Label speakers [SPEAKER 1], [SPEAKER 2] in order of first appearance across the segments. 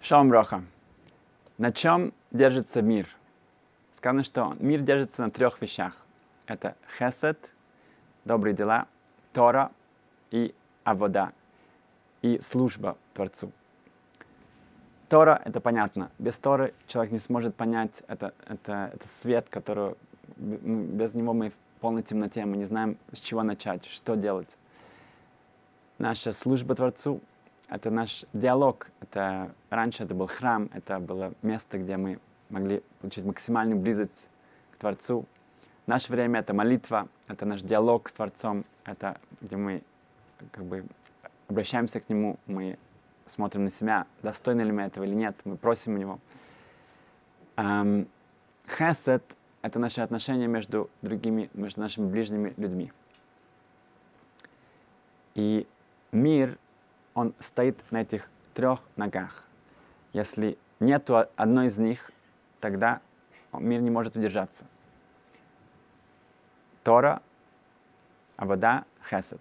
[SPEAKER 1] Шалом Роха. На чем держится мир? Сказано, что мир держится на трех вещах. Это хесед, добрые дела, Тора и авода, и служба Творцу. Тора — это понятно. Без Торы человек не сможет понять, это, это, это свет, который без него мы в полной темноте, мы не знаем, с чего начать, что делать. Наша служба Творцу — это наш диалог. Это, раньше это был храм, это было место, где мы могли получить максимальную близость к Творцу. В наше время это молитва, это наш диалог с Творцом, это где мы как бы обращаемся к Нему, мы смотрим на себя, достойны ли мы этого или нет, мы просим у Него. Эм, хесед — это наши отношения между другими, между нашими ближними людьми. И мир, он стоит на этих трех ногах. Если нету одной из них, тогда мир не может удержаться. Тора, а вода — хесед.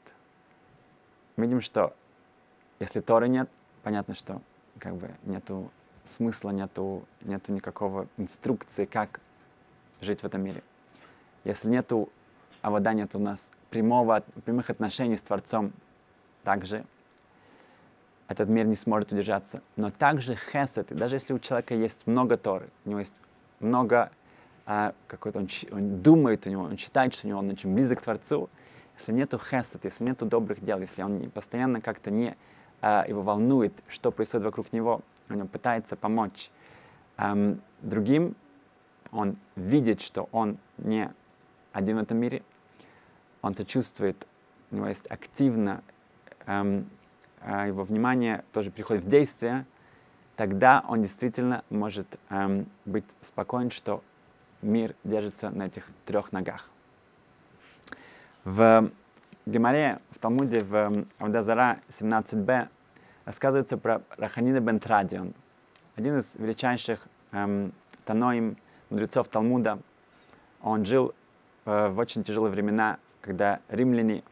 [SPEAKER 1] Видим, что если Торы нет, понятно, что как бы нету смысла, нету, нету никакого инструкции, как жить в этом мире. Если нету, а вода нет у нас прямого, прямых отношений с Творцом, также этот мир не сможет удержаться. Но также хесед, даже если у человека есть много Торы, у него есть много а, какой-то, он, он думает у него, он считает, что у него он очень близок к Творцу, если нету хесед, если нету добрых дел, если он постоянно как-то не а, его волнует, что происходит вокруг него, он пытается помочь эм, другим, он видит, что он не один в этом мире, он сочувствует, у него есть активно, его внимание тоже приходит в действие, тогда он действительно может эм, быть спокоен, что мир держится на этих трех ногах. В Гемаре, в Талмуде, в Авдазара 17b рассказывается про Раханида бен Традион, один из величайших эм, таноим, мудрецов Талмуда. Он жил э, в очень тяжелые времена, когда римляне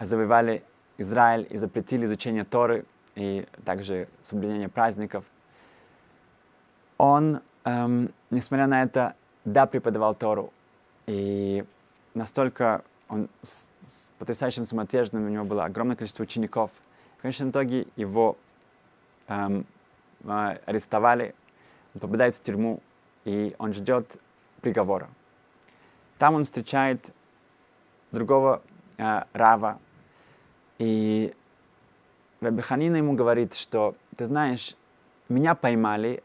[SPEAKER 1] завоевали Израиль и запретили изучение Торы и также соблюдение праздников. Он, эм, несмотря на это, да, преподавал Тору. И настолько он с, с потрясающим самоотверженным, у него было огромное количество учеников. В конечном итоге его эм, э, арестовали, он попадает в тюрьму, и он ждет приговора. Там он встречает другого э, Рава, и Раби Ханина ему говорит, что, ты знаешь, меня поймали,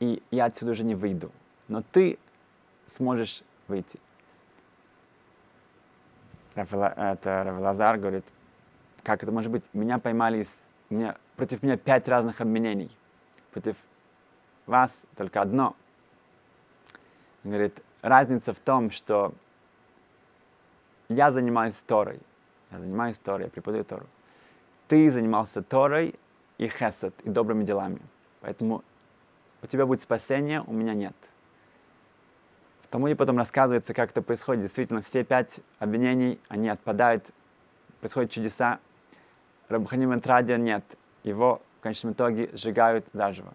[SPEAKER 1] и я отсюда уже не выйду, но ты сможешь выйти. Это Равелазар говорит, как это может быть? Меня поймали, меня, против меня пять разных обвинений. Против вас только одно. Он говорит, разница в том, что я занимаюсь Торой. Я занимаюсь Торой, я преподаю Тору. Ты занимался Торой и хесед, и добрыми делами. Поэтому у тебя будет спасение, у меня нет. В Талмуде потом рассказывается, как это происходит. Действительно, все пять обвинений, они отпадают, происходят чудеса. Рабханим Энтрадия нет. Его в конечном итоге сжигают заживо.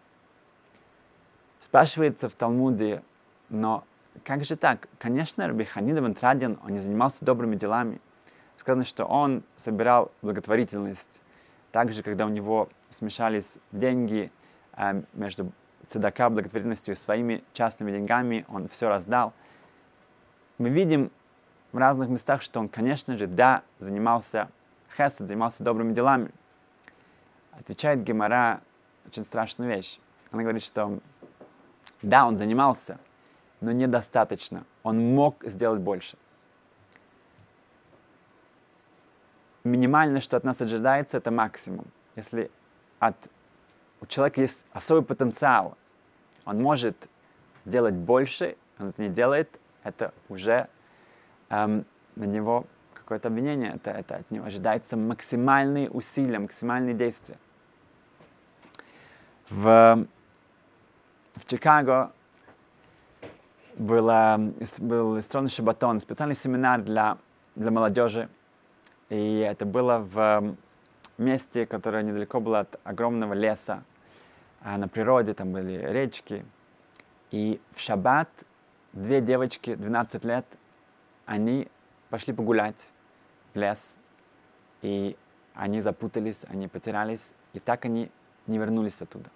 [SPEAKER 1] Спрашивается в Талмуде, но как же так? Конечно, Раби Ханин ибн Традин, он не занимался добрыми делами. Сказано, что он собирал благотворительность. Также, когда у него смешались деньги э, между цедака, благотворительностью и своими частными деньгами, он все раздал. Мы видим в разных местах, что он, конечно же, да, занимался хесед, занимался добрыми делами. Отвечает Гемора очень страшную вещь. Она говорит, что да, он занимался, но недостаточно. Он мог сделать больше. Минимальное, что от нас ожидается, это максимум. Если от, у человека есть особый потенциал, он может делать больше, он это не делает, это уже эм, на него какое-то обвинение, это, это от него ожидается максимальные усилия, максимальные действия. В, в Чикаго было, был электронный шабатон, специальный семинар для, для молодежи. И это было в месте, которое недалеко было от огромного леса. а на природе, там были речки. И в шаббат две девочки, 12 лет, они пошли погулять в лес, и они запутались, они потерялись, и так они не вернулись оттуда.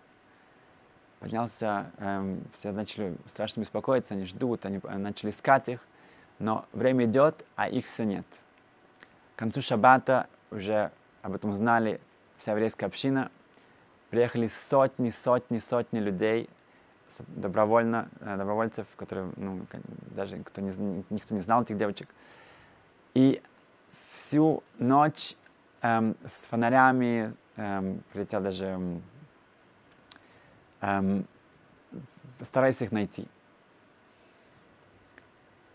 [SPEAKER 1] Поднялся, эм, все начали страшно беспокоиться, они ждут, они э, начали искать их, но время идет, а их все нет. Концу шаббата уже об этом знали вся еврейская община, приехали сотни, сотни, сотни людей, добровольно, э, добровольцев, которые, ну, даже кто не, никто не знал этих девочек. И всю ночь эм, с фонарями эм, прилетел даже эм, стараясь их найти.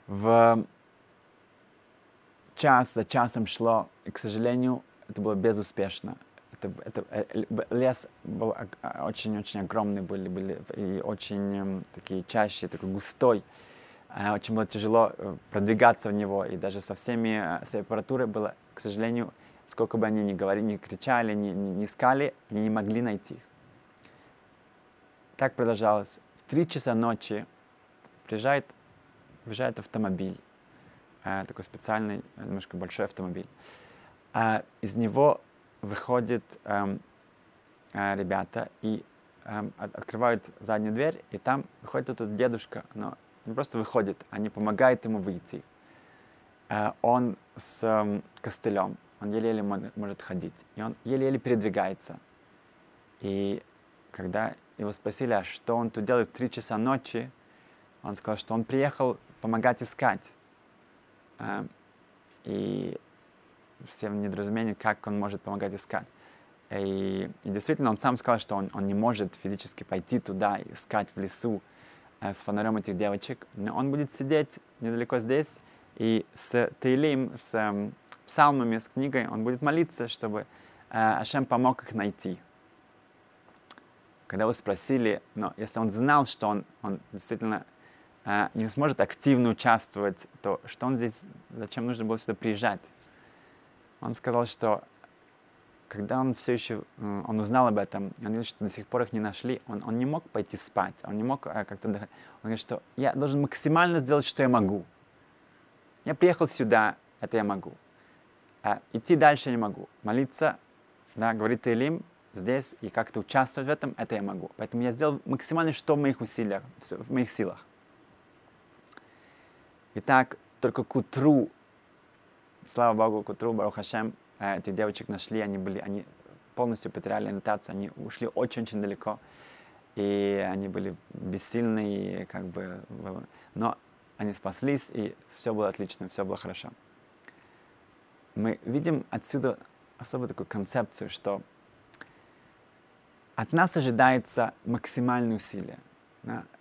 [SPEAKER 1] В час за часом шло, и, к сожалению, это было безуспешно. Это, это, э, лес был очень-очень огромный, были, были и очень такие чаще, такой густой. Э, очень было тяжело э, продвигаться в него, и даже со всеми, с аппаратурой было, к сожалению, сколько бы они ни говорили, ни кричали, ни, ни, ни искали, они не могли найти их. Так продолжалось. В три часа ночи приезжает, приезжает автомобиль, такой специальный, немножко большой автомобиль а из него выходят эм, э, ребята и эм, открывают заднюю дверь, и там выходит этот дедушка, но не просто выходит, они помогают ему выйти. Э, он с э, костылем, он еле-еле может ходить, и он еле-еле передвигается. И когда его спросили, а что он тут делает в три часа ночи, он сказал, что он приехал помогать искать. Э, и всем недоразумением, как он может помогать искать. И, и действительно, он сам сказал, что он, он не может физически пойти туда искать в лесу э, с фонарем этих девочек, но он будет сидеть недалеко здесь и с Тейлим, с э, псалмами, с книгой, он будет молиться, чтобы э, Ашем помог их найти. Когда вы спросили, но если он знал, что он, он действительно э, не сможет активно участвовать, то что он здесь, зачем нужно было сюда приезжать? он сказал, что когда он все еще, он узнал об этом, он говорит, что до сих пор их не нашли, он, он не мог пойти спать, он не мог э, как-то отдыхать. Он говорит, что я должен максимально сделать, что я могу. Я приехал сюда, это я могу. А идти дальше я не могу. Молиться, да, говорит Илим здесь и как-то участвовать в этом, это я могу. Поэтому я сделал максимально, что в моих усилиях, в моих силах. Итак, только к утру слава Богу, к утру, Барух э, этих девочек нашли, они были, они полностью потеряли ориентацию, они ушли очень-очень далеко, и они были бессильны, как бы, но они спаслись, и все было отлично, все было хорошо. Мы видим отсюда особую такую концепцию, что от нас ожидается максимальное усилие.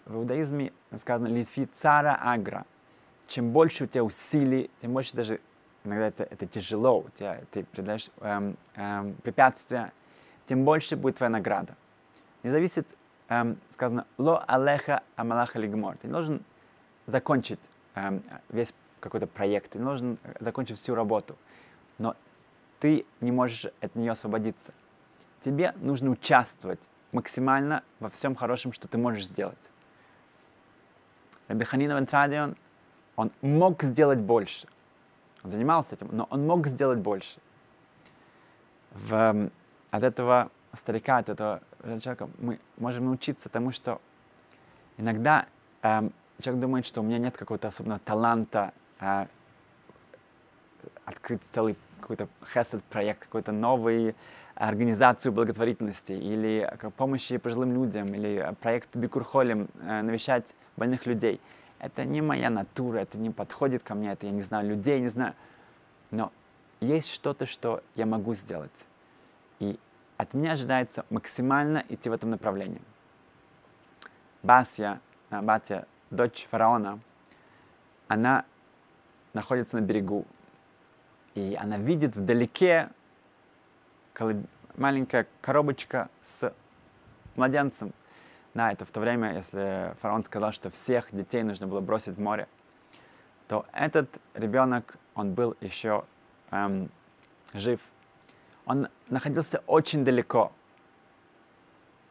[SPEAKER 1] В иудаизме сказано «литфи цара агра». Чем больше у тебя усилий, тем больше даже иногда это, это тяжело, у тебя, ты преодолеешь эм, эм, препятствия, тем больше будет твоя награда. Не зависит, эм, сказано, ло алеха амалаха лигмор. Ты должен закончить эм, весь какой-то проект, ты должен закончить всю работу, но ты не можешь от нее освободиться. Тебе нужно участвовать максимально во всем хорошем, что ты можешь сделать. Рабиханин Вентрадион, он мог сделать больше. Он занимался этим, но он мог сделать больше. В, эм, от этого старика, от этого человека мы можем научиться тому, что иногда эм, человек думает, что у меня нет какого-то особенного таланта э, открыть целый какой-то хесед проект, какой-то новый организацию благотворительности или помощи пожилым людям, или проект Бикурхолем, э, навещать больных людей – это не моя натура, это не подходит ко мне, это я не знаю людей, не знаю. Но есть что-то, что я могу сделать. И от меня ожидается максимально идти в этом направлении. Басья, а, Батя, дочь фараона, она находится на берегу. И она видит вдалеке маленькая коробочка с младенцем – да, это в то время, если фараон сказал, что всех детей нужно было бросить в море, то этот ребенок, он был еще эм, жив. Он находился очень далеко.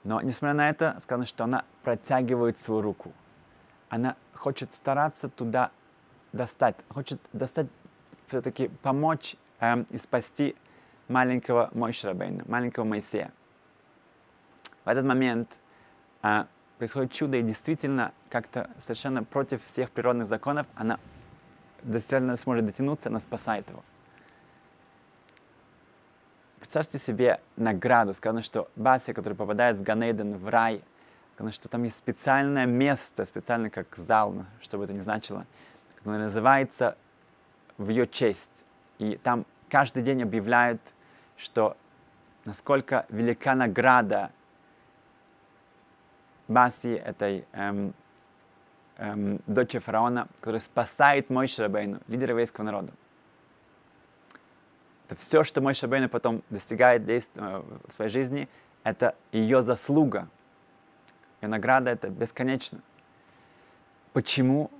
[SPEAKER 1] Но, несмотря на это, сказано, что она протягивает свою руку. Она хочет стараться туда достать, хочет достать, все-таки помочь эм, и спасти маленького Мойшрабейна, маленького Моисея. В этот момент э, происходит чудо, и действительно, как-то совершенно против всех природных законов, она действительно сможет дотянуться, она спасает его. Представьте себе награду. Сказано, что Бася, который попадает в Ганейден, в рай, сказано, что там есть специальное место, специально как зал, что бы это ни значило, которое называется в ее честь. И там каждый день объявляют, что насколько велика награда Баси, этой эм, эм, дочери фараона, которая спасает Мой Шрабейну, лидера еврейского народа. Это все, что мой Шабейна потом достигает действия в своей жизни, это ее заслуга. Ее награда это бесконечно. Почему?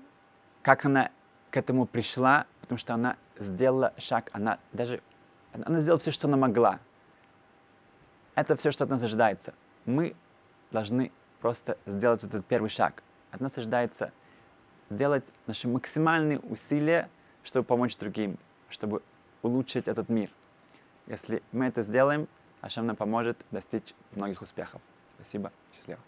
[SPEAKER 1] Как она к этому пришла? Потому что она сделала шаг, она даже она сделала все, что она могла. Это все, что от нас ожидается. Мы должны просто сделать этот первый шаг. От нас ожидается сделать наши максимальные усилия, чтобы помочь другим, чтобы улучшить этот мир. Если мы это сделаем, Ашем нам поможет достичь многих успехов. Спасибо. Счастливо.